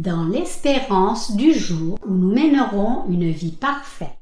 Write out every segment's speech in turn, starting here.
dans l'espérance du jour où nous mènerons une vie parfaite.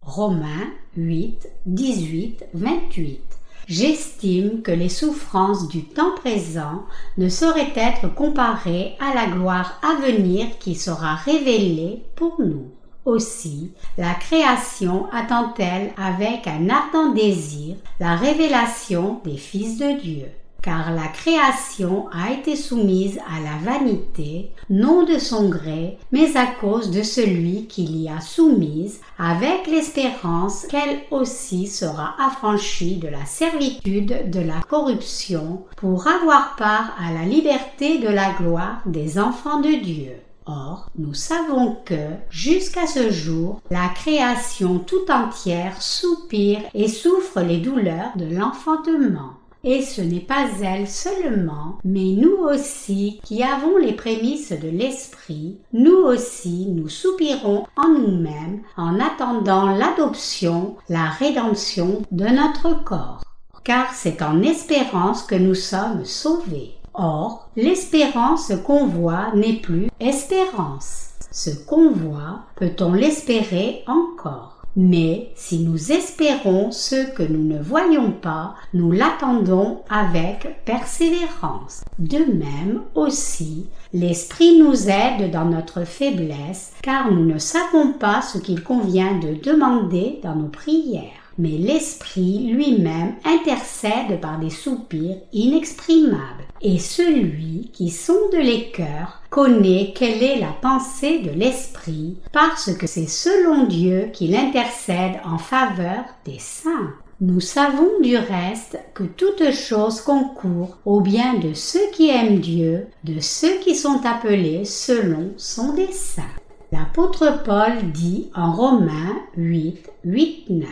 Romains 8, 18, 28 J'estime que les souffrances du temps présent ne sauraient être comparées à la gloire à venir qui sera révélée pour nous. Aussi, la création attend-elle avec un ardent désir la révélation des fils de Dieu car la création a été soumise à la vanité, non de son gré, mais à cause de celui qui l'y a soumise, avec l'espérance qu'elle aussi sera affranchie de la servitude de la corruption, pour avoir part à la liberté de la gloire des enfants de Dieu. Or, nous savons que, jusqu'à ce jour, la création tout entière soupire et souffre les douleurs de l'enfantement. Et ce n'est pas elle seulement, mais nous aussi qui avons les prémices de l'Esprit, nous aussi nous soupirons en nous-mêmes en attendant l'adoption, la rédemption de notre corps. Car c'est en espérance que nous sommes sauvés. Or, l'espérance qu'on voit n'est plus espérance. Ce qu'on voit, peut-on l'espérer encore? Mais si nous espérons ce que nous ne voyons pas, nous l'attendons avec persévérance. De même aussi, l'Esprit nous aide dans notre faiblesse, car nous ne savons pas ce qu'il convient de demander dans nos prières mais l'Esprit lui-même intercède par des soupirs inexprimables. Et celui qui sonde les cœurs connaît quelle est la pensée de l'Esprit, parce que c'est selon Dieu qu'il intercède en faveur des saints. Nous savons du reste que toute chose concourt au bien de ceux qui aiment Dieu, de ceux qui sont appelés selon son dessein. L'apôtre Paul dit en Romains 8, 8, 9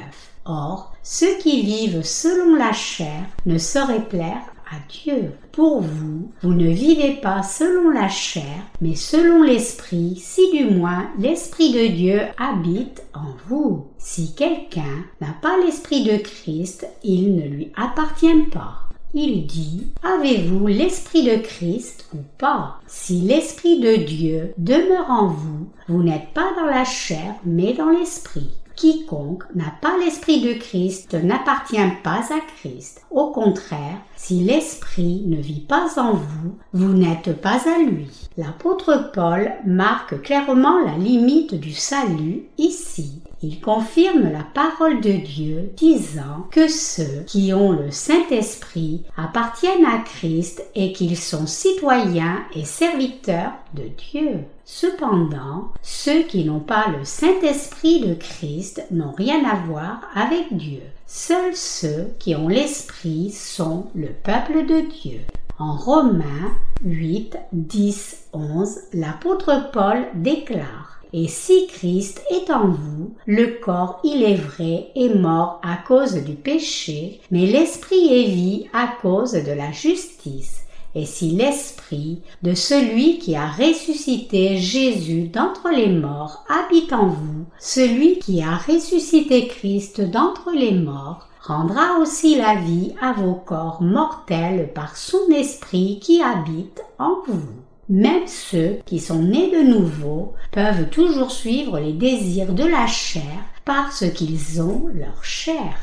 Or, ceux qui vivent selon la chair ne sauraient plaire à Dieu. Pour vous, vous ne vivez pas selon la chair, mais selon l'Esprit, si du moins l'Esprit de Dieu habite en vous. Si quelqu'un n'a pas l'Esprit de Christ, il ne lui appartient pas. Il dit, avez-vous l'Esprit de Christ ou pas? Si l'Esprit de Dieu demeure en vous, vous n'êtes pas dans la chair, mais dans l'Esprit. Quiconque n'a pas l'Esprit de Christ n'appartient pas à Christ. Au contraire, si l'Esprit ne vit pas en vous, vous n'êtes pas à lui. L'apôtre Paul marque clairement la limite du salut ici. Il confirme la parole de Dieu disant que ceux qui ont le Saint-Esprit appartiennent à Christ et qu'ils sont citoyens et serviteurs de Dieu. Cependant, ceux qui n'ont pas le Saint-Esprit de Christ n'ont rien à voir avec Dieu. Seuls ceux qui ont l'Esprit sont le peuple de Dieu. En Romains 8, 10, 11, l'apôtre Paul déclare et si Christ est en vous, le corps, il est vrai, est mort à cause du péché, mais l'esprit est vie à cause de la justice et si l'Esprit de celui qui a ressuscité Jésus d'entre les morts habite en vous, celui qui a ressuscité Christ d'entre les morts rendra aussi la vie à vos corps mortels par son Esprit qui habite en vous. Même ceux qui sont nés de nouveau peuvent toujours suivre les désirs de la chair parce qu'ils ont leur chair.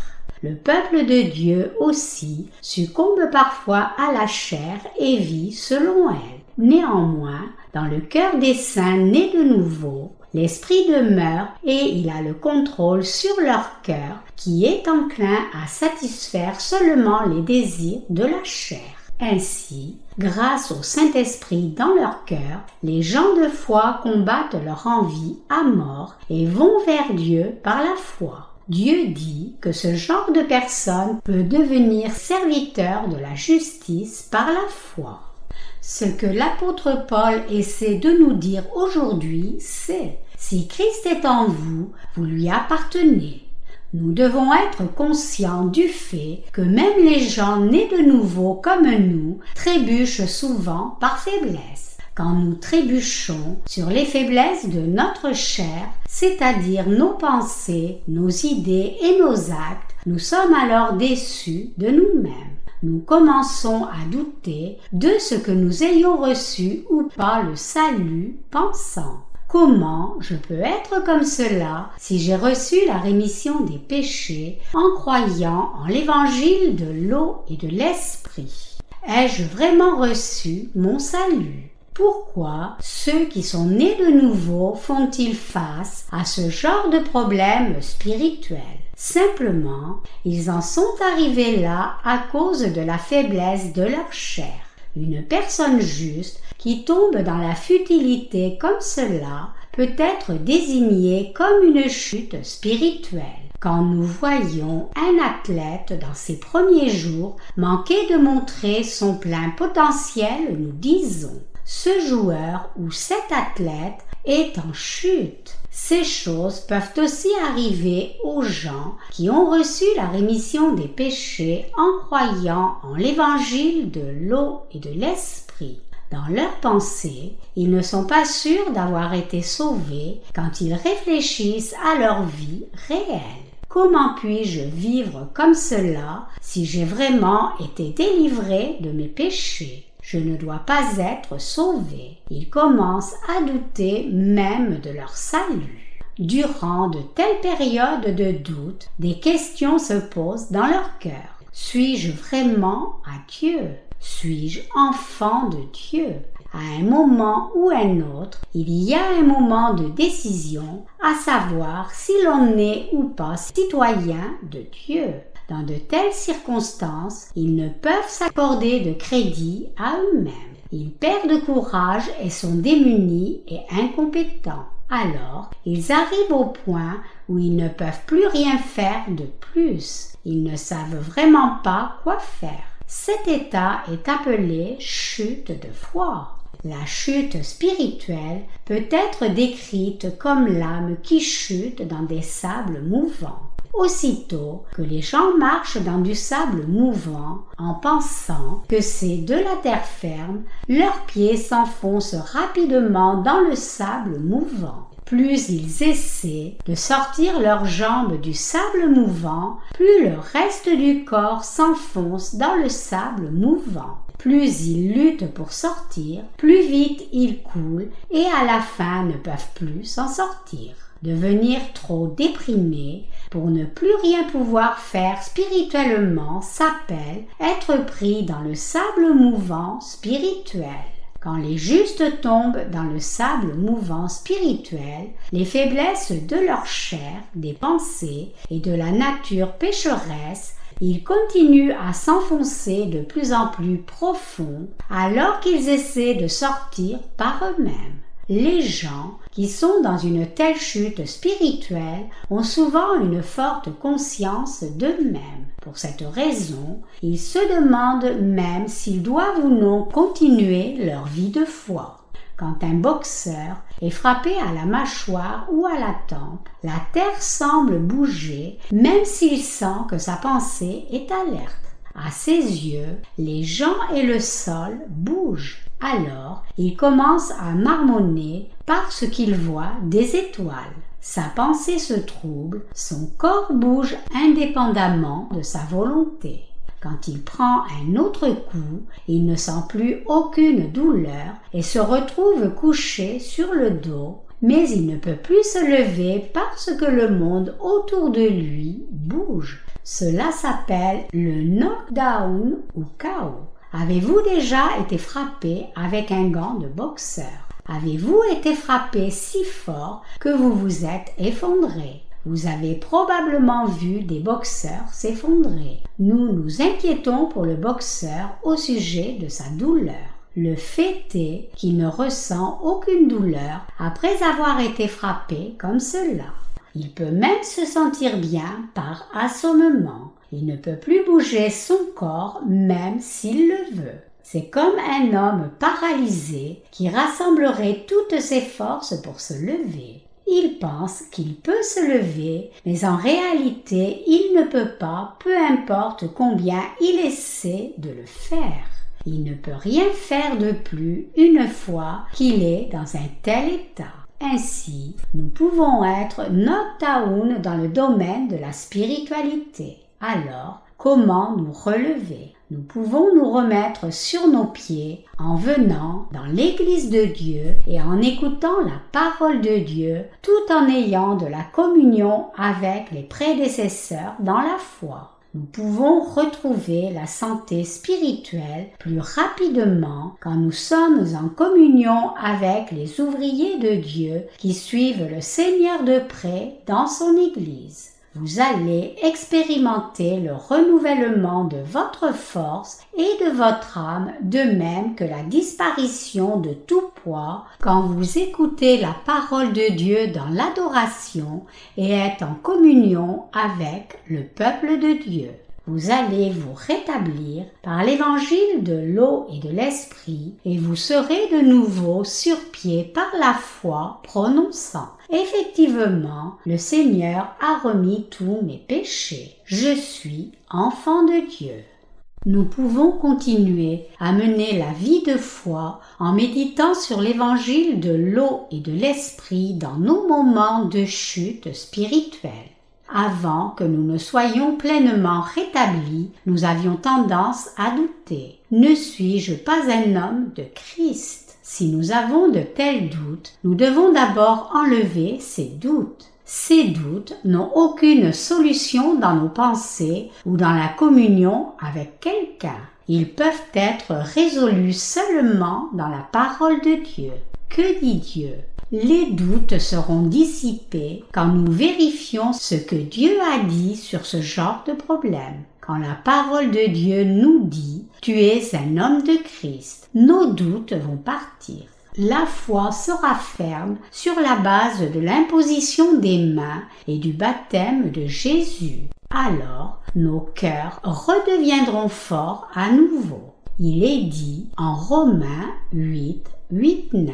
Le peuple de Dieu aussi succombe parfois à la chair et vit selon elle. Néanmoins, dans le cœur des saints nés de nouveau, l'Esprit demeure et il a le contrôle sur leur cœur qui est enclin à satisfaire seulement les désirs de la chair. Ainsi, grâce au Saint-Esprit dans leur cœur, les gens de foi combattent leur envie à mort et vont vers Dieu par la foi. Dieu dit que ce genre de personne peut devenir serviteur de la justice par la foi. Ce que l'apôtre Paul essaie de nous dire aujourd'hui, c'est si Christ est en vous, vous lui appartenez. Nous devons être conscients du fait que même les gens nés de nouveau comme nous trébuchent souvent par faiblesse quand nous trébuchons sur les faiblesses de notre chair, c'est-à-dire nos pensées, nos idées et nos actes, nous sommes alors déçus de nous-mêmes. nous commençons à douter de ce que nous ayons reçu ou pas le salut pensant. Comment je peux être comme cela si j'ai reçu la rémission des péchés en croyant en l'évangile de l'eau et de l'esprit? Ai-je vraiment reçu mon salut? Pourquoi ceux qui sont nés de nouveau font-ils face à ce genre de problème spirituel? Simplement, ils en sont arrivés là à cause de la faiblesse de leur chair. Une personne juste qui tombe dans la futilité comme cela peut être désignée comme une chute spirituelle. Quand nous voyons un athlète dans ses premiers jours manquer de montrer son plein potentiel, nous disons ce joueur ou cet athlète est en chute. Ces choses peuvent aussi arriver aux gens qui ont reçu la rémission des péchés en croyant en l'évangile de l'eau et de l'esprit. Dans leurs pensées, ils ne sont pas sûrs d'avoir été sauvés quand ils réfléchissent à leur vie réelle. Comment puis-je vivre comme cela si j'ai vraiment été délivré de mes péchés? Je ne dois pas être sauvé. Ils commencent à douter même de leur salut. Durant de telles périodes de doute, des questions se posent dans leur cœur. Suis-je vraiment à Dieu? Suis-je enfant de Dieu? À un moment ou un autre, il y a un moment de décision, à savoir si l'on est ou pas citoyen de Dieu. Dans de telles circonstances, ils ne peuvent s'accorder de crédit à eux-mêmes. Ils perdent courage et sont démunis et incompétents. Alors, ils arrivent au point où ils ne peuvent plus rien faire de plus. Ils ne savent vraiment pas quoi faire. Cet état est appelé chute de foi. La chute spirituelle peut être décrite comme l'âme qui chute dans des sables mouvants. Aussitôt que les gens marchent dans du sable mouvant, en pensant que c'est de la terre ferme, leurs pieds s'enfoncent rapidement dans le sable mouvant. Plus ils essaient de sortir leurs jambes du sable mouvant, plus le reste du corps s'enfonce dans le sable mouvant. Plus ils luttent pour sortir, plus vite ils coulent et à la fin ne peuvent plus s'en sortir. Devenir trop déprimé pour ne plus rien pouvoir faire spirituellement s'appelle être pris dans le sable mouvant spirituel. Quand les justes tombent dans le sable mouvant spirituel, les faiblesses de leur chair, des pensées et de la nature pécheresse ils continuent à s'enfoncer de plus en plus profond alors qu'ils essaient de sortir par eux-mêmes. Les gens qui sont dans une telle chute spirituelle ont souvent une forte conscience d'eux-mêmes. Pour cette raison, ils se demandent même s'ils doivent ou non continuer leur vie de foi. Quand un boxeur est frappé à la mâchoire ou à la tempe, la terre semble bouger même s'il sent que sa pensée est alerte. À ses yeux, les gens et le sol bougent. Alors, il commence à marmonner parce qu'il voit des étoiles. Sa pensée se trouble, son corps bouge indépendamment de sa volonté. Quand il prend un autre coup, il ne sent plus aucune douleur et se retrouve couché sur le dos, mais il ne peut plus se lever parce que le monde autour de lui bouge. Cela s'appelle le knockdown ou chaos. Avez-vous déjà été frappé avec un gant de boxeur? Avez-vous été frappé si fort que vous vous êtes effondré? Vous avez probablement vu des boxeurs s'effondrer. Nous nous inquiétons pour le boxeur au sujet de sa douleur. Le fait est qu'il ne ressent aucune douleur après avoir été frappé comme cela. Il peut même se sentir bien par assommement. Il ne peut plus bouger son corps même s'il le veut. C'est comme un homme paralysé qui rassemblerait toutes ses forces pour se lever. Il pense qu'il peut se lever, mais en réalité il ne peut pas, peu importe combien il essaie de le faire. Il ne peut rien faire de plus une fois qu'il est dans un tel état. Ainsi, nous pouvons être knockdown dans le domaine de la spiritualité. Alors, comment nous relever? Nous pouvons nous remettre sur nos pieds en venant dans l'Église de Dieu et en écoutant la parole de Dieu tout en ayant de la communion avec les prédécesseurs dans la foi. Nous pouvons retrouver la santé spirituelle plus rapidement quand nous sommes en communion avec les ouvriers de Dieu qui suivent le Seigneur de près dans son Église vous allez expérimenter le renouvellement de votre force et de votre âme, de même que la disparition de tout poids. Quand vous écoutez la parole de Dieu dans l'adoration et êtes en communion avec le peuple de Dieu vous allez vous rétablir par l'évangile de l'eau et de l'esprit, et vous serez de nouveau sur pied par la foi, prononçant Effectivement, le Seigneur a remis tous mes péchés. Je suis enfant de Dieu. Nous pouvons continuer à mener la vie de foi en méditant sur l'évangile de l'eau et de l'esprit dans nos moments de chute spirituelle. Avant que nous ne soyons pleinement rétablis, nous avions tendance à douter. Ne suis-je pas un homme de Christ? Si nous avons de tels doutes, nous devons d'abord enlever ces doutes. Ces doutes n'ont aucune solution dans nos pensées ou dans la communion avec quelqu'un. Ils peuvent être résolus seulement dans la parole de Dieu. Que dit Dieu? Les doutes seront dissipés quand nous vérifions ce que Dieu a dit sur ce genre de problème. Quand la parole de Dieu nous dit Tu es un homme de Christ, nos doutes vont partir. La foi sera ferme sur la base de l'imposition des mains et du baptême de Jésus. Alors nos cœurs redeviendront forts à nouveau. Il est dit en Romains 8, 8, 9.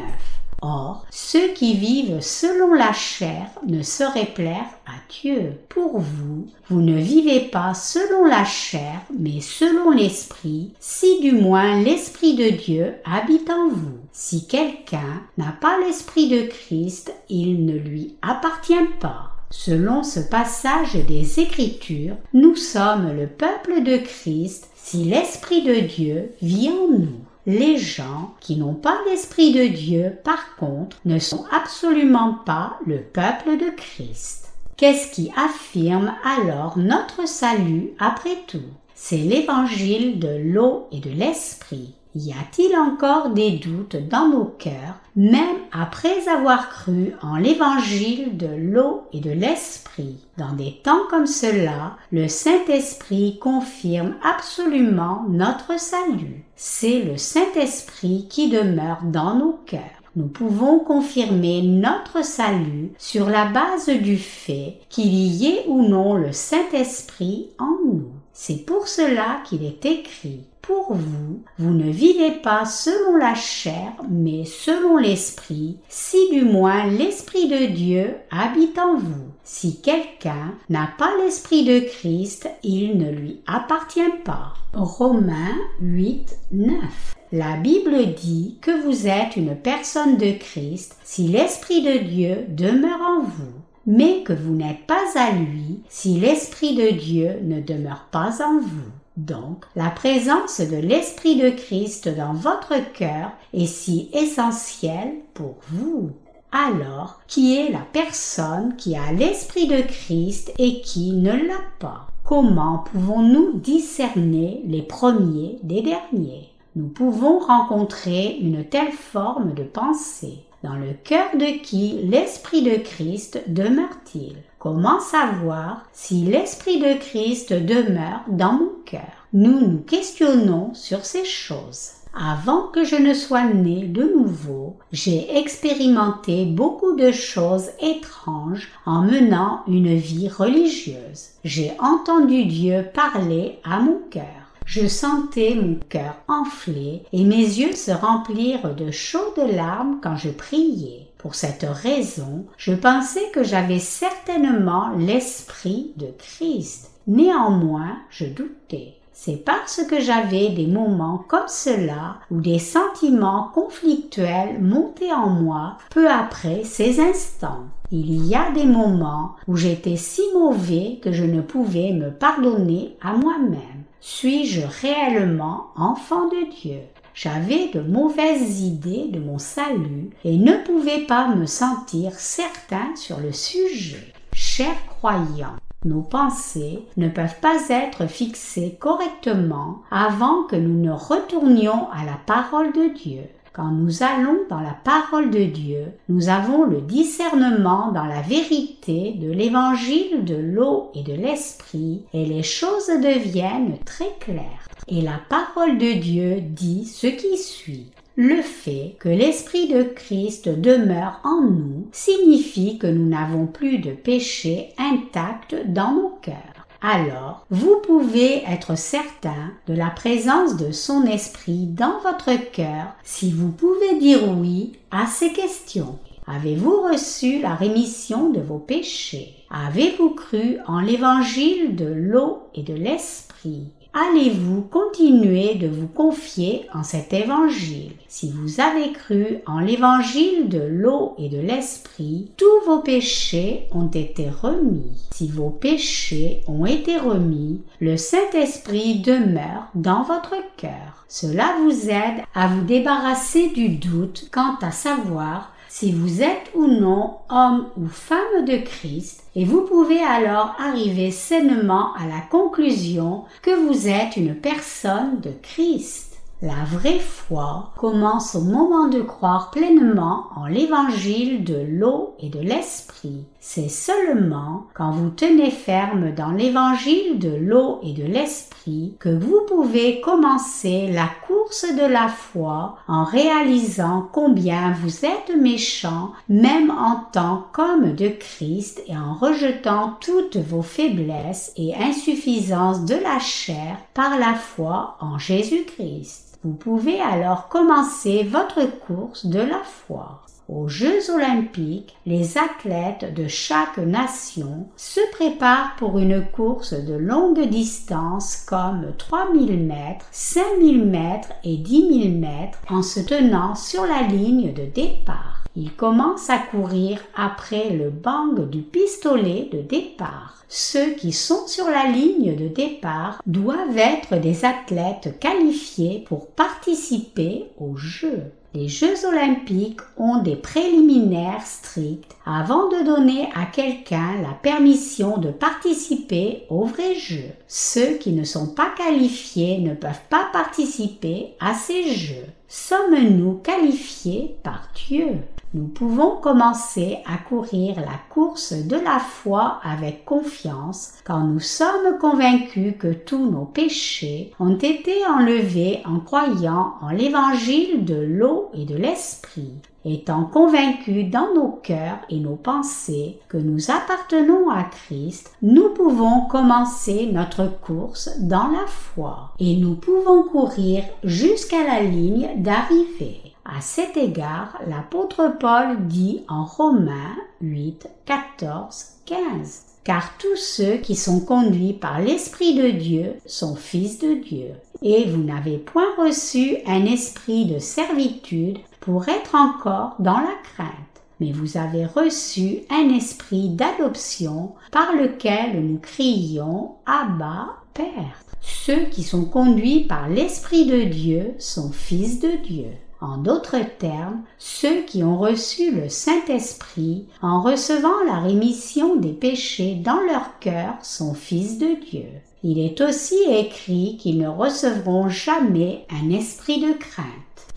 Or, ceux qui vivent selon la chair ne sauraient plaire à Dieu. Pour vous, vous ne vivez pas selon la chair, mais selon l'Esprit, si du moins l'Esprit de Dieu habite en vous. Si quelqu'un n'a pas l'Esprit de Christ, il ne lui appartient pas. Selon ce passage des Écritures, nous sommes le peuple de Christ si l'Esprit de Dieu vit en nous. Les gens qui n'ont pas l'Esprit de Dieu, par contre, ne sont absolument pas le peuple de Christ. Qu'est-ce qui affirme alors notre salut après tout? C'est l'évangile de l'eau et de l'Esprit. Y a-t-il encore des doutes dans nos cœurs, même après avoir cru en l'évangile de l'eau et de l'esprit? Dans des temps comme cela, le Saint-Esprit confirme absolument notre salut. C'est le Saint-Esprit qui demeure dans nos cœurs. Nous pouvons confirmer notre salut sur la base du fait qu'il y ait ou non le Saint-Esprit en nous. C'est pour cela qu'il est écrit pour vous, vous ne vivez pas selon la chair, mais selon l'Esprit, si du moins l'Esprit de Dieu habite en vous. Si quelqu'un n'a pas l'Esprit de Christ, il ne lui appartient pas. Romains 8, 9. La Bible dit que vous êtes une personne de Christ si l'Esprit de Dieu demeure en vous mais que vous n'êtes pas à lui si l'Esprit de Dieu ne demeure pas en vous. Donc, la présence de l'Esprit de Christ dans votre cœur est si essentielle pour vous. Alors, qui est la personne qui a l'Esprit de Christ et qui ne l'a pas? Comment pouvons-nous discerner les premiers des derniers? Nous pouvons rencontrer une telle forme de pensée. Dans le cœur de qui l'Esprit de Christ demeure-t-il? Comment savoir si l'Esprit de Christ demeure dans mon cœur? Nous nous questionnons sur ces choses. Avant que je ne sois né de nouveau, j'ai expérimenté beaucoup de choses étranges en menant une vie religieuse. J'ai entendu Dieu parler à mon cœur. Je sentais mon cœur enflé et mes yeux se remplir de chaudes larmes quand je priais. Pour cette raison, je pensais que j'avais certainement l'esprit de Christ. Néanmoins, je doutais. C'est parce que j'avais des moments comme cela où des sentiments conflictuels montaient en moi peu après ces instants. Il y a des moments où j'étais si mauvais que je ne pouvais me pardonner à moi-même. Suis-je réellement enfant de Dieu? J'avais de mauvaises idées de mon salut et ne pouvais pas me sentir certain sur le sujet. Chers croyants, nos pensées ne peuvent pas être fixées correctement avant que nous ne retournions à la parole de Dieu. Nous allons dans la parole de Dieu, nous avons le discernement dans la vérité de l'évangile de l'eau et de l'esprit et les choses deviennent très claires. Et la parole de Dieu dit ce qui suit. Le fait que l'Esprit de Christ demeure en nous signifie que nous n'avons plus de péché intact dans nos cœurs. Alors, vous pouvez être certain de la présence de son esprit dans votre cœur si vous pouvez dire oui à ces questions. Avez-vous reçu la rémission de vos péchés? Avez-vous cru en l'évangile de l'eau et de l'esprit? Allez-vous continuer de vous confier en cet évangile? Si vous avez cru en l'évangile de l'eau et de l'esprit, tous vos péchés ont été remis. Si vos péchés ont été remis, le Saint-Esprit demeure dans votre cœur. Cela vous aide à vous débarrasser du doute quant à savoir si vous êtes ou non homme ou femme de Christ et vous pouvez alors arriver sainement à la conclusion que vous êtes une personne de Christ. La vraie foi commence au moment de croire pleinement en l'évangile de l'eau et de l'esprit. C'est seulement quand vous tenez ferme dans l'évangile de l'eau et de l'esprit que vous pouvez commencer la course de la foi en réalisant combien vous êtes méchant même en tant qu'homme de Christ et en rejetant toutes vos faiblesses et insuffisances de la chair par la foi en Jésus-Christ. Vous pouvez alors commencer votre course de la foi. Aux Jeux olympiques, les athlètes de chaque nation se préparent pour une course de longue distance comme 3000 mètres, 5000 mètres et 10 000 mètres en se tenant sur la ligne de départ. Ils commencent à courir après le bang du pistolet de départ. Ceux qui sont sur la ligne de départ doivent être des athlètes qualifiés pour participer aux Jeux. Les Jeux olympiques ont des préliminaires stricts avant de donner à quelqu'un la permission de participer aux vrais Jeux. Ceux qui ne sont pas qualifiés ne peuvent pas participer à ces Jeux. Sommes-nous qualifiés par Dieu? Nous pouvons commencer à courir la course de la foi avec confiance quand nous sommes convaincus que tous nos péchés ont été enlevés en croyant en l'évangile de l'eau et de l'esprit. Étant convaincus dans nos cœurs et nos pensées que nous appartenons à Christ, nous pouvons commencer notre course dans la foi et nous pouvons courir jusqu'à la ligne d'arrivée. À cet égard, l'apôtre Paul dit en Romains 8, 14, 15 car tous ceux qui sont conduits par l'Esprit de Dieu sont fils de Dieu. Et vous n'avez point reçu un esprit de servitude pour être encore dans la crainte, mais vous avez reçu un esprit d'adoption par lequel nous crions Abba, Père. Ceux qui sont conduits par l'Esprit de Dieu sont fils de Dieu. En d'autres termes, ceux qui ont reçu le Saint-Esprit en recevant la rémission des péchés dans leur cœur sont fils de Dieu. Il est aussi écrit qu'ils ne recevront jamais un esprit de crainte.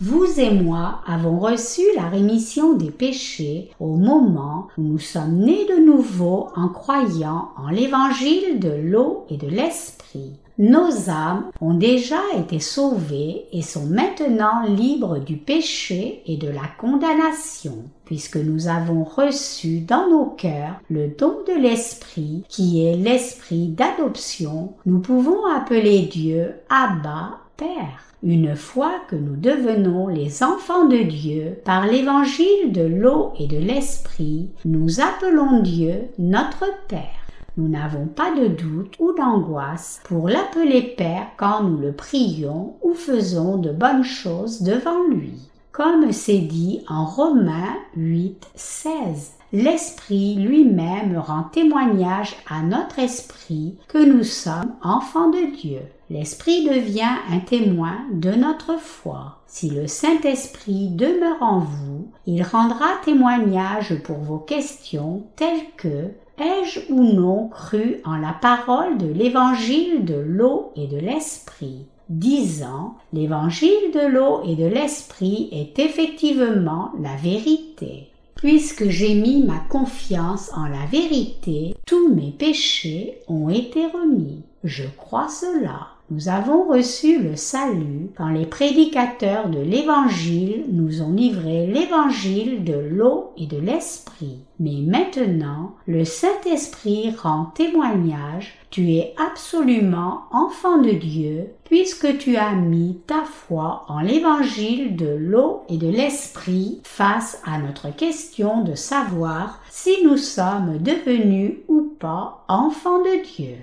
Vous et moi avons reçu la rémission des péchés au moment où nous sommes nés de nouveau en croyant en l'évangile de l'eau et de l'esprit. Nos âmes ont déjà été sauvées et sont maintenant libres du péché et de la condamnation, puisque nous avons reçu dans nos cœurs le don de l'Esprit, qui est l'Esprit d'adoption. Nous pouvons appeler Dieu Abba, Père. Une fois que nous devenons les enfants de Dieu par l'évangile de l'eau et de l'Esprit, nous appelons Dieu notre Père. Nous n'avons pas de doute ou d'angoisse pour l'appeler Père quand nous le prions ou faisons de bonnes choses devant lui. Comme c'est dit en Romains 8, 16. L'Esprit lui-même rend témoignage à notre esprit que nous sommes enfants de Dieu. l'Esprit devient un témoin de notre foi. Si le Saint-Esprit demeure en vous, il rendra témoignage pour vos questions telles que Ai-je ou non cru en la parole de l'évangile de l'eau et de l'esprit? Disant L'évangile de l'eau et de l'esprit est effectivement la vérité. Puisque j'ai mis ma confiance en la vérité, tous mes péchés ont été remis. Je crois cela. Nous avons reçu le salut quand les prédicateurs de l'Évangile nous ont livré l'Évangile de l'eau et de l'Esprit. Mais maintenant, le Saint-Esprit rend témoignage, tu es absolument enfant de Dieu, puisque tu as mis ta foi en l'Évangile de l'eau et de l'Esprit face à notre question de savoir si nous sommes devenus ou pas enfants de Dieu.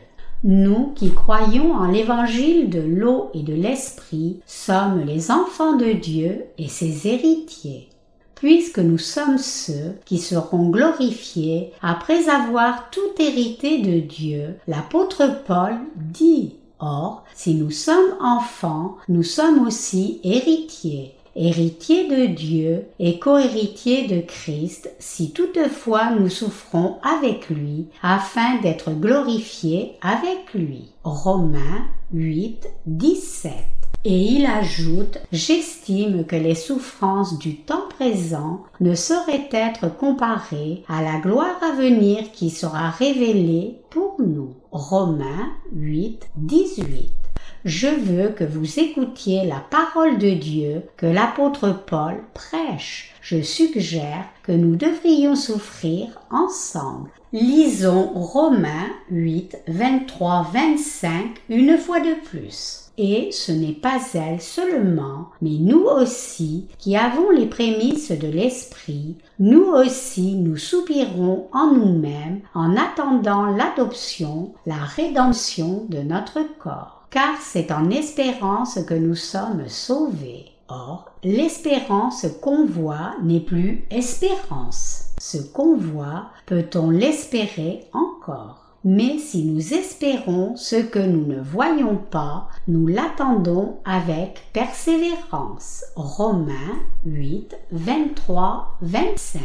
Nous qui croyons en l'évangile de l'eau et de l'esprit sommes les enfants de Dieu et ses héritiers. Puisque nous sommes ceux qui seront glorifiés après avoir tout hérité de Dieu, l'apôtre Paul dit Or, si nous sommes enfants, nous sommes aussi héritiers héritier de Dieu et cohéritier de Christ, si toutefois nous souffrons avec lui, afin d'être glorifiés avec lui. Romains 8, 17. Et il ajoute J'estime que les souffrances du temps présent ne sauraient être comparées à la gloire à venir qui sera révélée pour nous. Romains 8, 18 je veux que vous écoutiez la parole de Dieu que l'apôtre Paul prêche. Je suggère que nous devrions souffrir ensemble. Lisons Romains 8, 23, 25 une fois de plus. Et ce n'est pas elle seulement, mais nous aussi, qui avons les prémices de l'Esprit, nous aussi nous soupirons en nous-mêmes en attendant l'adoption, la rédemption de notre corps car c'est en espérance que nous sommes sauvés. Or, l'espérance qu'on voit n'est plus espérance. Ce qu'on voit, peut-on l'espérer encore? Mais si nous espérons ce que nous ne voyons pas, nous l'attendons avec persévérance. Romains 8, 23, 25.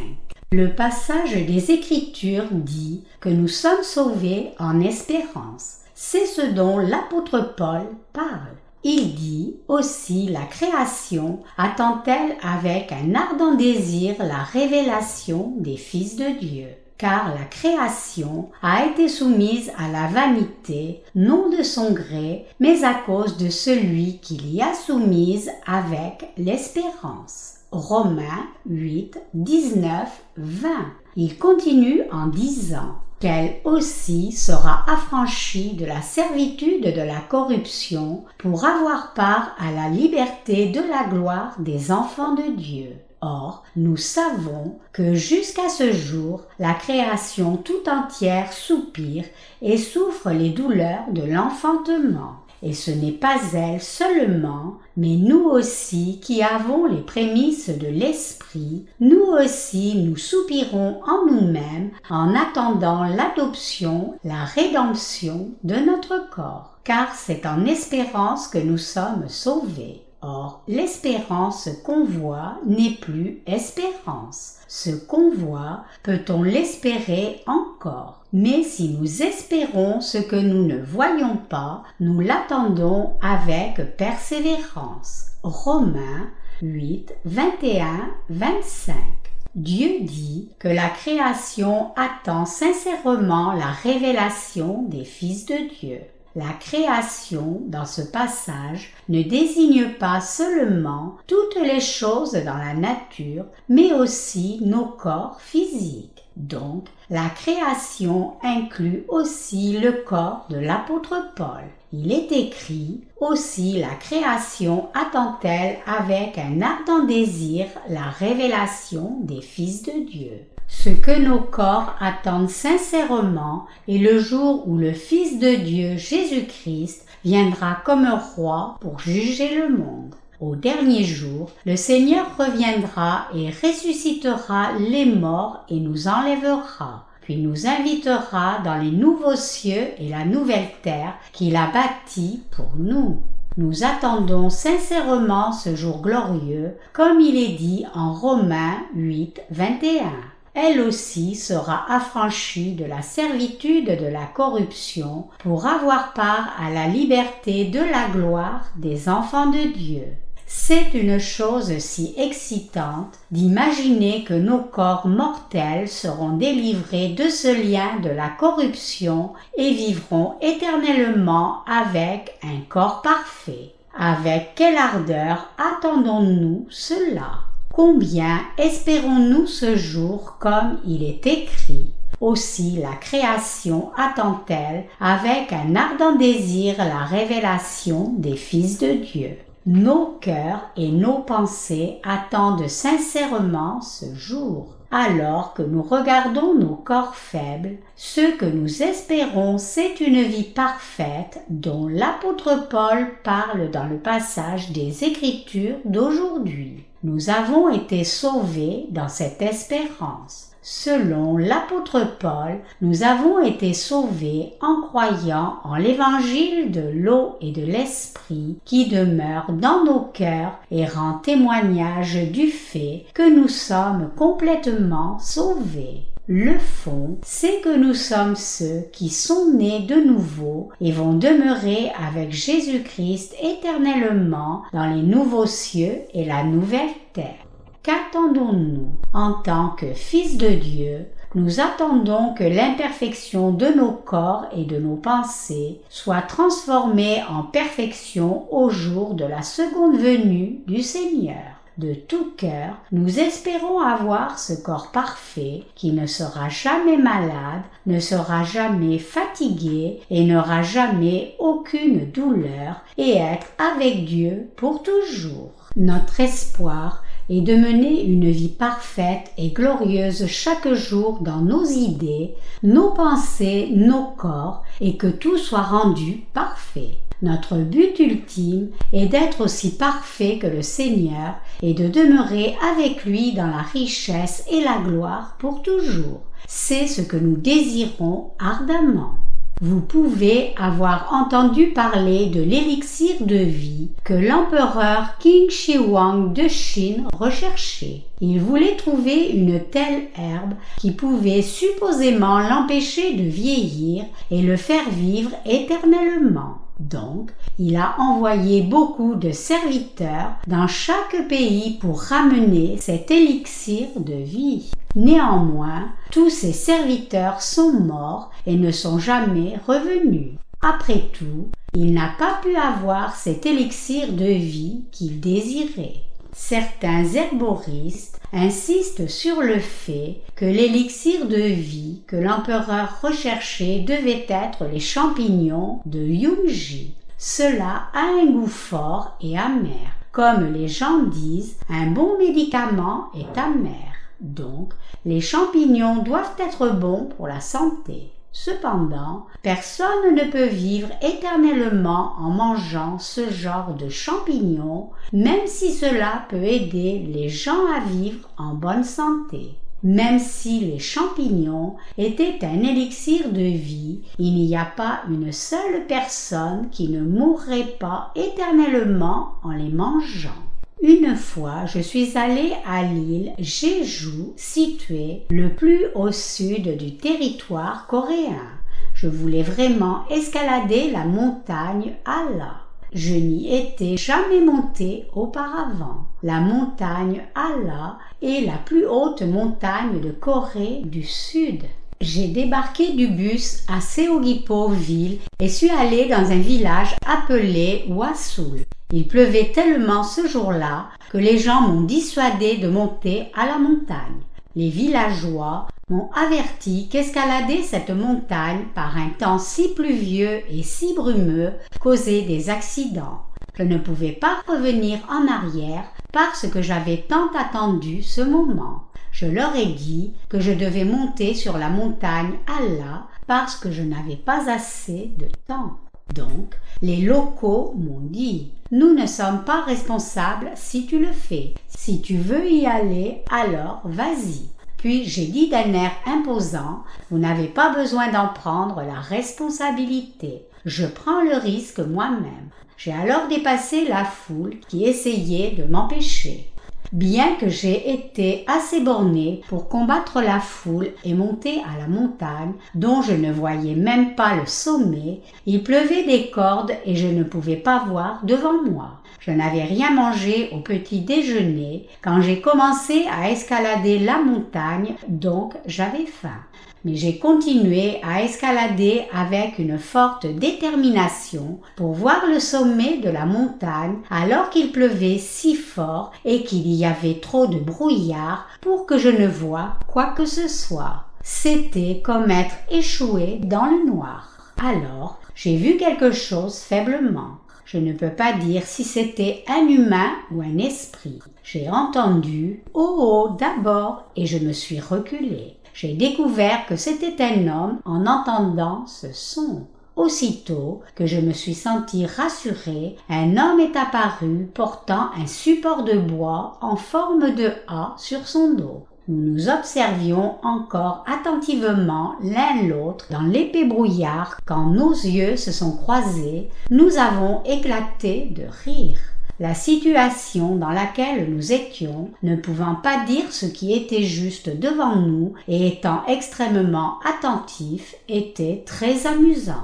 Le passage des Écritures dit que nous sommes sauvés en espérance. C'est ce dont l'apôtre Paul parle. Il dit aussi la création attend-elle avec un ardent désir la révélation des fils de Dieu? Car la création a été soumise à la vanité, non de son gré, mais à cause de celui qui l'y a soumise avec l'espérance. Romains 8, 19, 20. Il continue en disant qu'elle aussi sera affranchie de la servitude de la corruption pour avoir part à la liberté de la gloire des enfants de Dieu. Or, nous savons que jusqu'à ce jour, la création tout entière soupire et souffre les douleurs de l'enfantement. Et ce n'est pas elle seulement, mais nous aussi qui avons les prémices de l'Esprit, nous aussi nous soupirons en nous-mêmes en attendant l'adoption, la rédemption de notre corps, car c'est en espérance que nous sommes sauvés. Or, l'espérance qu'on voit n'est plus espérance. Ce qu'on voit, peut-on l'espérer encore? Mais si nous espérons ce que nous ne voyons pas, nous l'attendons avec persévérance. Romains 8, 21, 25. Dieu dit que la création attend sincèrement la révélation des fils de Dieu. La création, dans ce passage, ne désigne pas seulement toutes les choses dans la nature, mais aussi nos corps physiques. Donc, la création inclut aussi le corps de l'apôtre Paul. Il est écrit aussi la création attend-elle avec un ardent désir la révélation des fils de Dieu. Ce que nos corps attendent sincèrement est le jour où le Fils de Dieu Jésus-Christ viendra comme roi pour juger le monde. Au dernier jour, le Seigneur reviendra et ressuscitera les morts et nous enlèvera. puis nous invitera dans les nouveaux cieux et la nouvelle terre qu'il a bâtie pour nous. Nous attendons sincèrement ce jour glorieux, comme il est dit en Romains 8, 21 elle aussi sera affranchie de la servitude de la corruption pour avoir part à la liberté de la gloire des enfants de Dieu. C'est une chose si excitante d'imaginer que nos corps mortels seront délivrés de ce lien de la corruption et vivront éternellement avec un corps parfait. Avec quelle ardeur attendons-nous cela? Combien espérons-nous ce jour comme il est écrit? Aussi la création attend-elle avec un ardent désir la révélation des fils de Dieu. Nos cœurs et nos pensées attendent sincèrement ce jour. Alors que nous regardons nos corps faibles, ce que nous espérons, c'est une vie parfaite dont l'apôtre Paul parle dans le passage des Écritures d'aujourd'hui. Nous avons été sauvés dans cette espérance. Selon l'apôtre Paul, nous avons été sauvés en croyant en l'évangile de l'eau et de l'esprit qui demeure dans nos cœurs et rend témoignage du fait que nous sommes complètement sauvés. Le fond, c'est que nous sommes ceux qui sont nés de nouveau et vont demeurer avec Jésus-Christ éternellement dans les nouveaux cieux et la nouvelle terre. Qu'attendons-nous en tant que fils de Dieu? Nous attendons que l'imperfection de nos corps et de nos pensées soit transformée en perfection au jour de la seconde venue du Seigneur de tout cœur, nous espérons avoir ce corps parfait qui ne sera jamais malade, ne sera jamais fatigué et n'aura jamais aucune douleur et être avec Dieu pour toujours. Notre espoir est de mener une vie parfaite et glorieuse chaque jour dans nos idées, nos pensées, nos corps, et que tout soit rendu parfait. Notre but ultime est d'être aussi parfait que le Seigneur et de demeurer avec lui dans la richesse et la gloire pour toujours. C'est ce que nous désirons ardemment. Vous pouvez avoir entendu parler de l'élixir de vie que l'empereur Qin Shi Huang de Chine recherchait. Il voulait trouver une telle herbe qui pouvait supposément l'empêcher de vieillir et le faire vivre éternellement. Donc, il a envoyé beaucoup de serviteurs dans chaque pays pour ramener cet élixir de vie. Néanmoins, tous ces serviteurs sont morts et ne sont jamais revenus. Après tout, il n'a pas pu avoir cet élixir de vie qu'il désirait. Certains herboristes insistent sur le fait que l'élixir de vie que l'empereur recherchait devait être les champignons de Yunji. Cela a un goût fort et amer. Comme les gens disent, un bon médicament est amer. Donc, les champignons doivent être bons pour la santé. Cependant, personne ne peut vivre éternellement en mangeant ce genre de champignons, même si cela peut aider les gens à vivre en bonne santé. Même si les champignons étaient un élixir de vie, il n'y a pas une seule personne qui ne mourrait pas éternellement en les mangeant. Une fois, je suis allée à l'île Jeju, située le plus au sud du territoire coréen. Je voulais vraiment escalader la montagne Allah. Je n'y étais jamais montée auparavant. La montagne Allah est la plus haute montagne de Corée du Sud. J'ai débarqué du bus à Seogipo ville et suis allé dans un village appelé Wasul. Il pleuvait tellement ce jour-là que les gens m'ont dissuadé de monter à la montagne. Les villageois m'ont averti qu'escalader cette montagne par un temps si pluvieux et si brumeux causait des accidents. Je ne pouvais pas revenir en arrière parce que j'avais tant attendu ce moment. Je leur ai dit que je devais monter sur la montagne Allah parce que je n'avais pas assez de temps. Donc, les locaux m'ont dit Nous ne sommes pas responsables si tu le fais. Si tu veux y aller, alors vas-y. Puis j'ai dit d'un air imposant, Vous n'avez pas besoin d'en prendre la responsabilité. Je prends le risque moi-même. J'ai alors dépassé la foule qui essayait de m'empêcher. Bien que j'ai été assez borné pour combattre la foule et monter à la montagne, dont je ne voyais même pas le sommet, il pleuvait des cordes et je ne pouvais pas voir devant moi. Je n'avais rien mangé au petit déjeuner quand j'ai commencé à escalader la montagne, donc j'avais faim mais j'ai continué à escalader avec une forte détermination pour voir le sommet de la montagne alors qu'il pleuvait si fort et qu'il y avait trop de brouillard pour que je ne voie quoi que ce soit. C'était comme être échoué dans le noir. Alors, j'ai vu quelque chose faiblement. Je ne peux pas dire si c'était un humain ou un esprit. J'ai entendu Oh oh d'abord et je me suis reculé j'ai découvert que c'était un homme en entendant ce son. Aussitôt que je me suis senti rassuré, un homme est apparu portant un support de bois en forme de A sur son dos. Nous nous observions encore attentivement l'un l'autre dans l'épais brouillard quand nos yeux se sont croisés, nous avons éclaté de rire la situation dans laquelle nous étions, ne pouvant pas dire ce qui était juste devant nous et étant extrêmement attentif, était très amusante.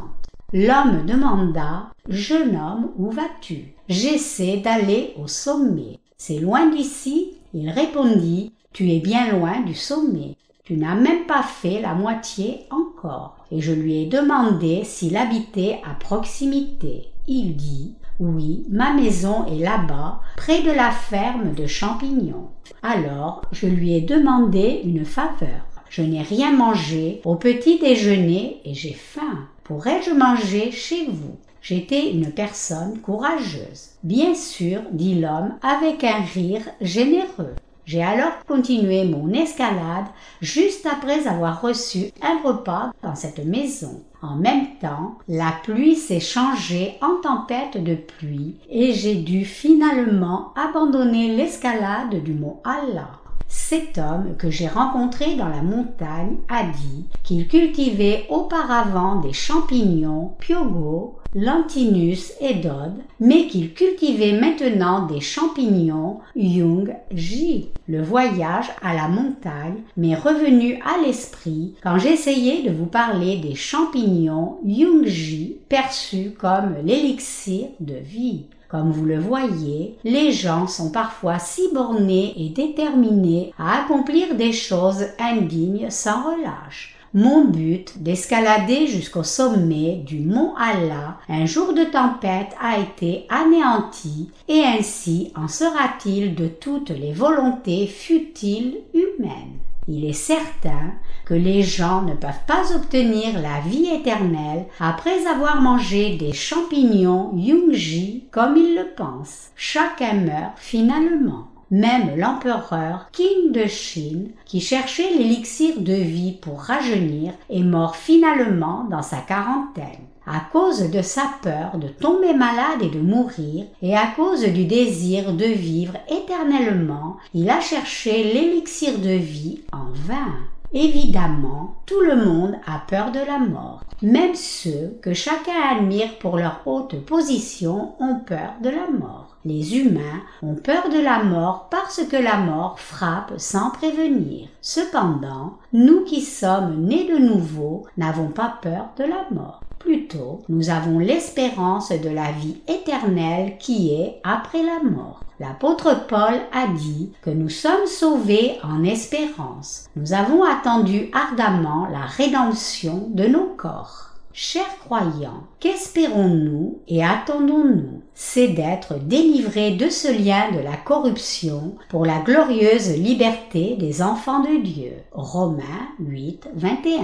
L'homme demanda Jeune homme, où vas-tu? J'essaie d'aller au sommet. C'est loin d'ici? Il répondit Tu es bien loin du sommet. Tu n'as même pas fait la moitié encore. Et je lui ai demandé s'il habitait à proximité. Il dit oui, ma maison est là-bas, près de la ferme de champignons. Alors je lui ai demandé une faveur. Je n'ai rien mangé au petit déjeuner et j'ai faim. Pourrais-je manger chez vous? J'étais une personne courageuse. Bien sûr, dit l'homme avec un rire généreux. J'ai alors continué mon escalade juste après avoir reçu un repas dans cette maison. En même temps, la pluie s'est changée en tempête de pluie et j'ai dû finalement abandonner l'escalade du mont Allah. Cet homme que j'ai rencontré dans la montagne a dit qu'il cultivait auparavant des champignons piogo, Lantinus et Dodd, mais qu'il cultivait maintenant des champignons Yung Ji. Le voyage à la montagne m'est revenu à l'esprit quand j'essayais de vous parler des champignons Yung Ji perçus comme l'élixir de vie. Comme vous le voyez, les gens sont parfois si bornés et déterminés à accomplir des choses indignes sans relâche. Mon but d'escalader jusqu'au sommet du mont Allah un jour de tempête a été anéanti et ainsi en sera-t-il de toutes les volontés futiles humaines. Il est certain que les gens ne peuvent pas obtenir la vie éternelle après avoir mangé des champignons Yungji comme ils le pensent. Chacun meurt finalement. Même l'empereur Qin de Chine, qui cherchait l'élixir de vie pour rajeunir, est mort finalement dans sa quarantaine. À cause de sa peur de tomber malade et de mourir, et à cause du désir de vivre éternellement, il a cherché l'élixir de vie en vain. Évidemment, tout le monde a peur de la mort. Même ceux que chacun admire pour leur haute position ont peur de la mort. Les humains ont peur de la mort parce que la mort frappe sans prévenir. Cependant, nous qui sommes nés de nouveau n'avons pas peur de la mort. Plutôt, nous avons l'espérance de la vie éternelle qui est après la mort. L'apôtre Paul a dit que nous sommes sauvés en espérance. Nous avons attendu ardemment la rédemption de nos corps. Chers croyants, qu'espérons-nous et attendons-nous? C'est d'être délivrés de ce lien de la corruption pour la glorieuse liberté des enfants de Dieu. Romains 8, 21.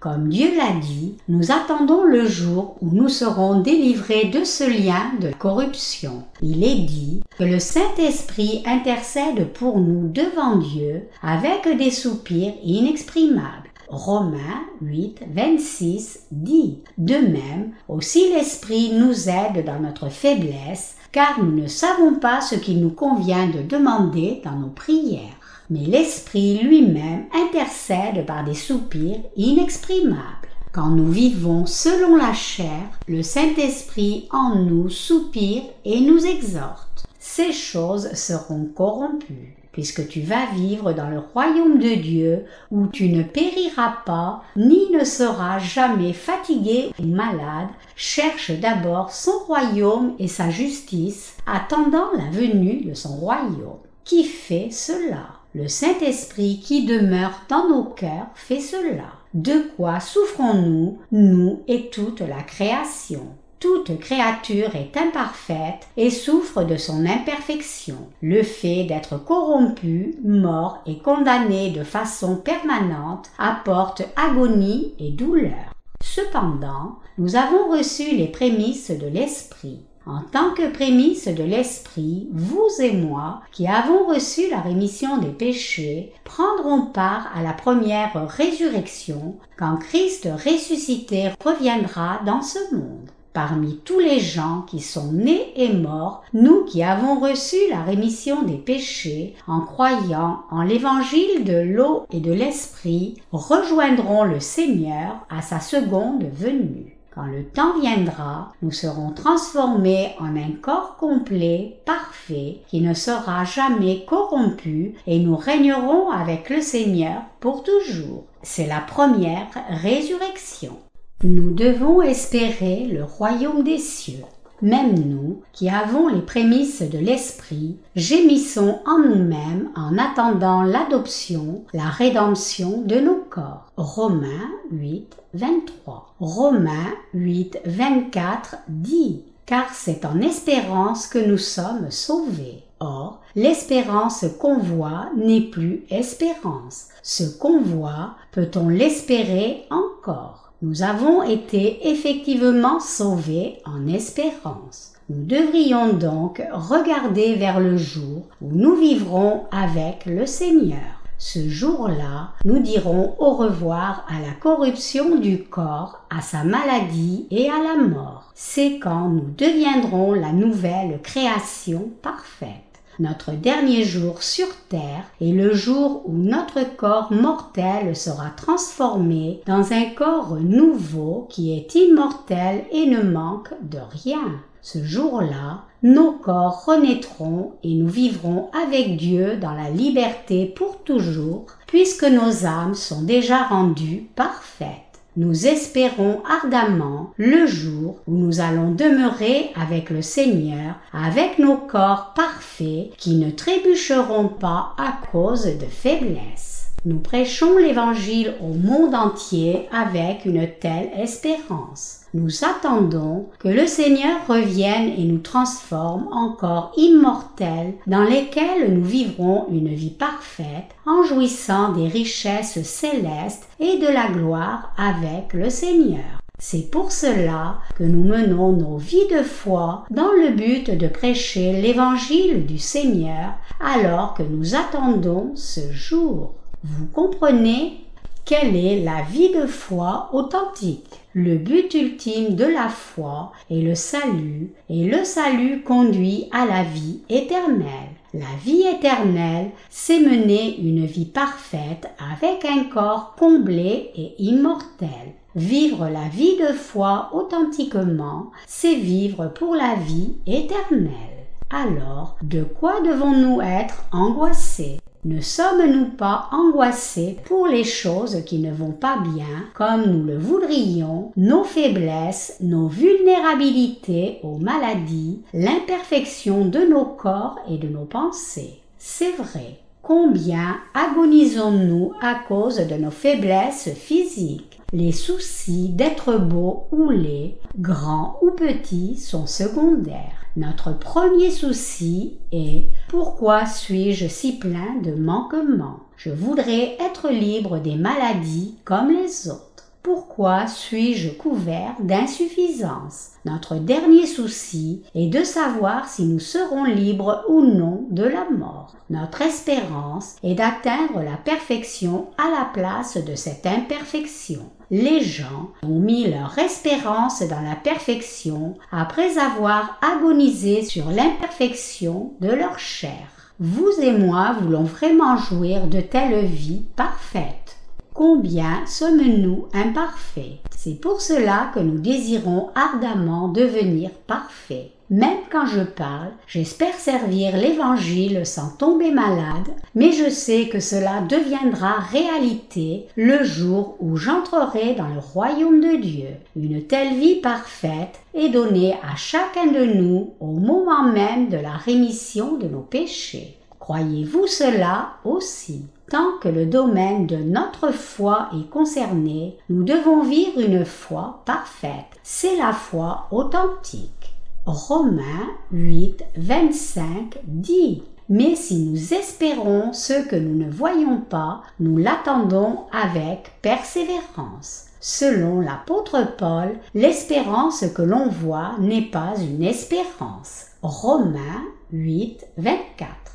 Comme Dieu l'a dit, nous attendons le jour où nous serons délivrés de ce lien de corruption. Il est dit que le Saint-Esprit intercède pour nous devant Dieu avec des soupirs inexprimables. Romains 8, 26 dit De même, aussi l'Esprit nous aide dans notre faiblesse, car nous ne savons pas ce qu'il nous convient de demander dans nos prières. Mais l'Esprit lui-même intercède par des soupirs inexprimables. Quand nous vivons selon la chair, le Saint-Esprit en nous soupire et nous exhorte. Ces choses seront corrompues puisque tu vas vivre dans le royaume de Dieu où tu ne périras pas ni ne seras jamais fatigué ou malade, cherche d'abord son royaume et sa justice, attendant la venue de son royaume. Qui fait cela? Le Saint-Esprit qui demeure dans nos cœurs fait cela. De quoi souffrons-nous, nous et toute la création? Toute créature est imparfaite et souffre de son imperfection. Le fait d'être corrompu, mort et condamné de façon permanente apporte agonie et douleur. Cependant, nous avons reçu les prémices de l'Esprit. En tant que prémices de l'Esprit, vous et moi, qui avons reçu la rémission des péchés, prendrons part à la première résurrection quand Christ ressuscité reviendra dans ce monde parmi tous les gens qui sont nés et morts, nous qui avons reçu la rémission des péchés en croyant en l'évangile de l'eau et de l'esprit, rejoindrons le Seigneur à sa seconde venue. Quand le temps viendra, nous serons transformés en un corps complet, parfait, qui ne sera jamais corrompu, et nous régnerons avec le Seigneur pour toujours. C'est la première résurrection. Nous devons espérer le royaume des cieux. Même nous, qui avons les prémices de l'Esprit, gémissons en nous-mêmes en attendant l'adoption, la rédemption de nos corps. Romains 8, 23. Romains 8, 24 dit car c'est en espérance que nous sommes sauvés. Or, l'espérance qu'on voit n'est plus espérance. Ce qu'on voit, peut-on l'espérer encore? Nous avons été effectivement sauvés en espérance. Nous devrions donc regarder vers le jour où nous vivrons avec le Seigneur. Ce jour-là, nous dirons au revoir à la corruption du corps, à sa maladie et à la mort. C'est quand nous deviendrons la nouvelle création parfaite notre dernier jour sur terre est le jour où notre corps mortel sera transformé dans un corps nouveau qui est immortel et ne manque de rien. Ce jour-là, nos corps renaîtront et nous vivrons avec Dieu dans la liberté pour toujours, puisque nos âmes sont déjà rendues parfaites nous espérons ardemment le jour où nous allons demeurer avec le Seigneur, avec nos corps parfaits qui ne trébucheront pas à cause de faiblesse. Nous prêchons l'Évangile au monde entier avec une telle espérance. Nous attendons que le Seigneur revienne et nous transforme encore immortels dans lesquels nous vivrons une vie parfaite en jouissant des richesses célestes et de la gloire avec le Seigneur. C'est pour cela que nous menons nos vies de foi dans le but de prêcher l'évangile du Seigneur alors que nous attendons ce jour. Vous comprenez? Quelle est la vie de foi authentique? Le but ultime de la foi est le salut, et le salut conduit à la vie éternelle. La vie éternelle, c'est mener une vie parfaite avec un corps comblé et immortel. Vivre la vie de foi authentiquement, c'est vivre pour la vie éternelle. Alors, de quoi devons-nous être angoissés? Ne sommes-nous pas angoissés pour les choses qui ne vont pas bien comme nous le voudrions, nos faiblesses, nos vulnérabilités aux maladies, l'imperfection de nos corps et de nos pensées? C'est vrai. Combien agonisons-nous à cause de nos faiblesses physiques? Les soucis d'être beau ou laid, grands ou petits, sont secondaires. Notre premier souci est pourquoi suis-je si plein de manquements? Je voudrais être libre des maladies comme les autres. Pourquoi suis-je couvert d'insuffisance? Notre dernier souci est de savoir si nous serons libres ou non de la mort. Notre espérance est d'atteindre la perfection à la place de cette imperfection. Les gens ont mis leur espérance dans la perfection après avoir agonisé sur l'imperfection de leur chair. vous et moi voulons vraiment jouir de telle vie parfaite. Combien sommes-nous imparfaits? C'est pour cela que nous désirons ardemment devenir parfaits. Même quand je parle, j'espère servir l'Évangile sans tomber malade, mais je sais que cela deviendra réalité le jour où j'entrerai dans le royaume de Dieu. Une telle vie parfaite est donnée à chacun de nous au moment même de la rémission de nos péchés. Croyez-vous cela aussi? Tant que le domaine de notre foi est concerné, nous devons vivre une foi parfaite. C'est la foi authentique. Romains 8, 25 dit mais si nous espérons ce que nous ne voyons pas, nous l'attendons avec persévérance. Selon l'apôtre Paul, l'espérance que l'on voit n'est pas une espérance. Romains 8, 24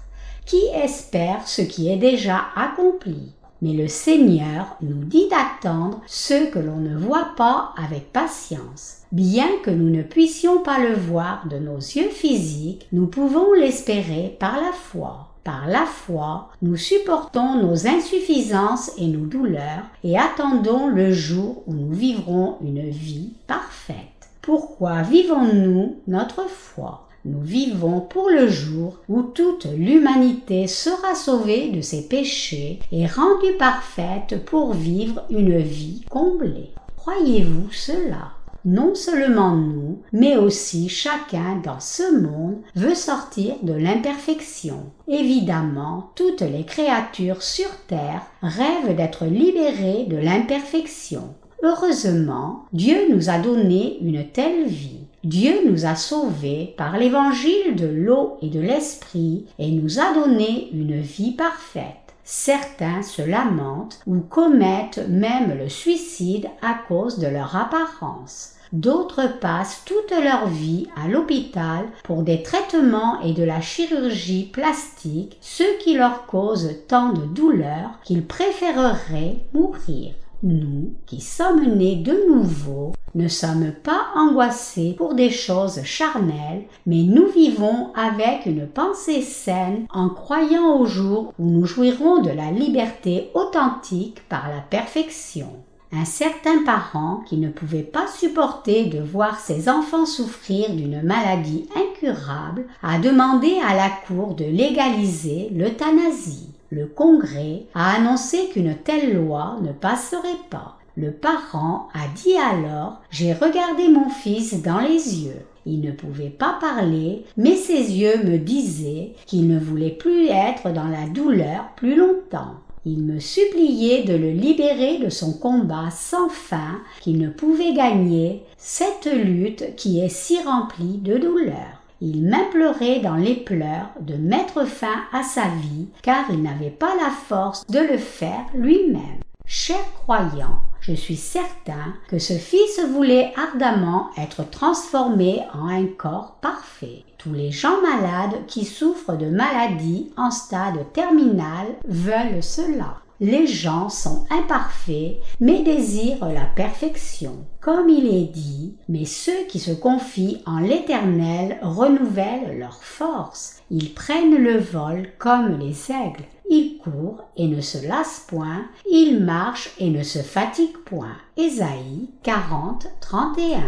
qui espère ce qui est déjà accompli. Mais le Seigneur nous dit d'attendre ce que l'on ne voit pas avec patience. Bien que nous ne puissions pas le voir de nos yeux physiques, nous pouvons l'espérer par la foi. Par la foi, nous supportons nos insuffisances et nos douleurs et attendons le jour où nous vivrons une vie parfaite. Pourquoi vivons-nous notre foi? Nous vivons pour le jour où toute l'humanité sera sauvée de ses péchés et rendue parfaite pour vivre une vie comblée. Croyez-vous cela? Non seulement nous, mais aussi chacun dans ce monde veut sortir de l'imperfection. Évidemment, toutes les créatures sur Terre rêvent d'être libérées de l'imperfection. Heureusement, Dieu nous a donné une telle vie. Dieu nous a sauvés par l'évangile de l'eau et de l'esprit et nous a donné une vie parfaite. Certains se lamentent ou commettent même le suicide à cause de leur apparence. D'autres passent toute leur vie à l'hôpital pour des traitements et de la chirurgie plastique, ce qui leur cause tant de douleur qu'ils préféreraient mourir. Nous, qui sommes nés de nouveau, ne sommes pas angoissés pour des choses charnelles, mais nous vivons avec une pensée saine en croyant au jour où nous jouirons de la liberté authentique par la perfection. Un certain parent qui ne pouvait pas supporter de voir ses enfants souffrir d'une maladie incurable a demandé à la Cour de légaliser l'euthanasie. Le Congrès a annoncé qu'une telle loi ne passerait pas. Le parent a dit alors J'ai regardé mon fils dans les yeux. Il ne pouvait pas parler, mais ses yeux me disaient qu'il ne voulait plus être dans la douleur plus longtemps. Il me suppliait de le libérer de son combat sans fin qu'il ne pouvait gagner, cette lutte qui est si remplie de douleur. Il m'implorait dans les pleurs de mettre fin à sa vie, car il n'avait pas la force de le faire lui-même. Cher croyant, je suis certain que ce fils voulait ardemment être transformé en un corps parfait. Tous les gens malades qui souffrent de maladies en stade terminal veulent cela. Les gens sont imparfaits, mais désirent la perfection. Comme il est dit, mais ceux qui se confient en l'Éternel renouvellent leur force. Ils prennent le vol comme les aigles. Ils courent et ne se lassent point, ils marchent et ne se fatiguent point. Ésaïe 40, 31.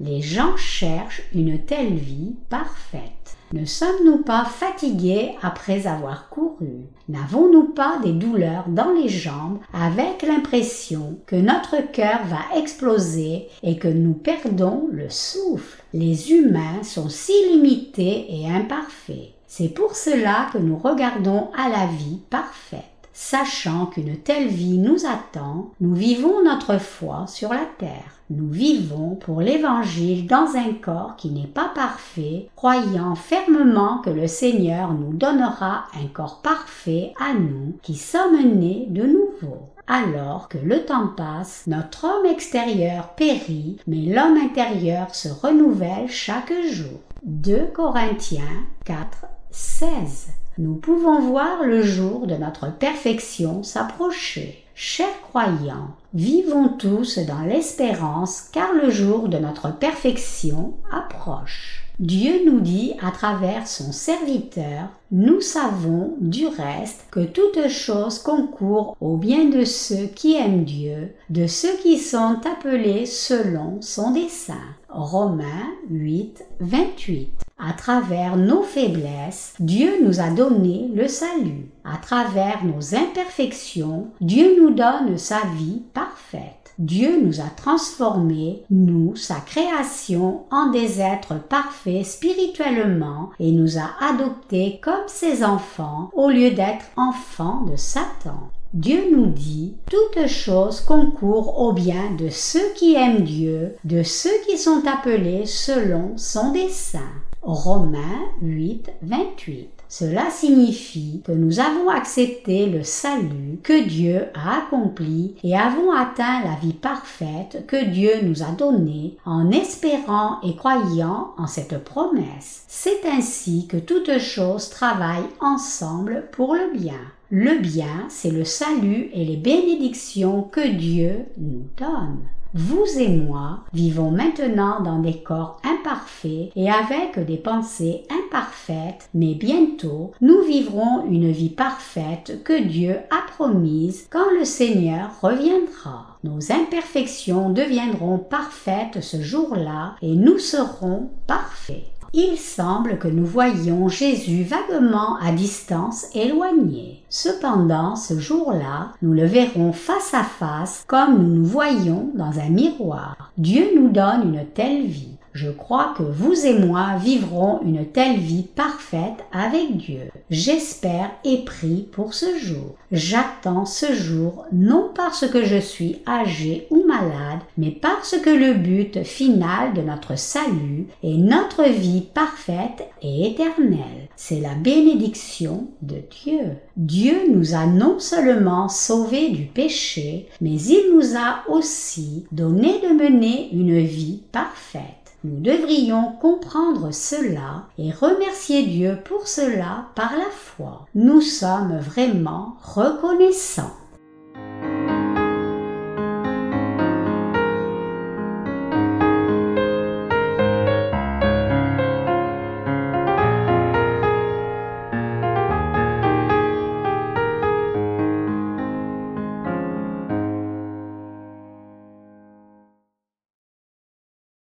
Les gens cherchent une telle vie parfaite. Ne sommes-nous pas fatigués après avoir couru? N'avons-nous pas des douleurs dans les jambes avec l'impression que notre cœur va exploser et que nous perdons le souffle? Les humains sont si limités et imparfaits. C'est pour cela que nous regardons à la vie parfaite. Sachant qu'une telle vie nous attend, nous vivons notre foi sur la terre. Nous vivons pour l'Évangile dans un corps qui n'est pas parfait, croyant fermement que le Seigneur nous donnera un corps parfait à nous qui sommes nés de nouveau. Alors que le temps passe, notre homme extérieur périt, mais l'homme intérieur se renouvelle chaque jour. 2 Corinthiens 4, 16 nous pouvons voir le jour de notre perfection s'approcher. Chers croyants, vivons tous dans l'espérance car le jour de notre perfection approche. Dieu nous dit à travers son serviteur, nous savons du reste que toute chose concourt au bien de ceux qui aiment Dieu, de ceux qui sont appelés selon son dessein. Romains 8, 28. À travers nos faiblesses, Dieu nous a donné le salut. À travers nos imperfections, Dieu nous donne sa vie parfaite. Dieu nous a transformés, nous, sa création, en des êtres parfaits spirituellement et nous a adoptés comme ses enfants au lieu d'être enfants de Satan. Dieu nous dit, toutes choses concourent au bien de ceux qui aiment Dieu, de ceux qui sont appelés selon son dessein. Romains 8, 28. Cela signifie que nous avons accepté le salut que Dieu a accompli et avons atteint la vie parfaite que Dieu nous a donnée en espérant et croyant en cette promesse. C'est ainsi que toutes choses travaillent ensemble pour le bien. Le bien, c'est le salut et les bénédictions que Dieu nous donne. Vous et moi vivons maintenant dans des corps imparfaits et avec des pensées imparfaites, mais bientôt nous vivrons une vie parfaite que Dieu a promise quand le Seigneur reviendra. Nos imperfections deviendront parfaites ce jour-là et nous serons parfaits il semble que nous voyions Jésus vaguement à distance éloignée. Cependant, ce jour-là, nous le verrons face à face comme nous nous voyons dans un miroir. Dieu nous donne une telle vie. Je crois que vous et moi vivrons une telle vie parfaite avec Dieu. J'espère et prie pour ce jour. J'attends ce jour non parce que je suis âgé ou malade, mais parce que le but final de notre salut est notre vie parfaite et éternelle. C'est la bénédiction de Dieu. Dieu nous a non seulement sauvés du péché, mais il nous a aussi donné de mener une vie parfaite. Nous devrions comprendre cela et remercier Dieu pour cela par la foi. Nous sommes vraiment reconnaissants.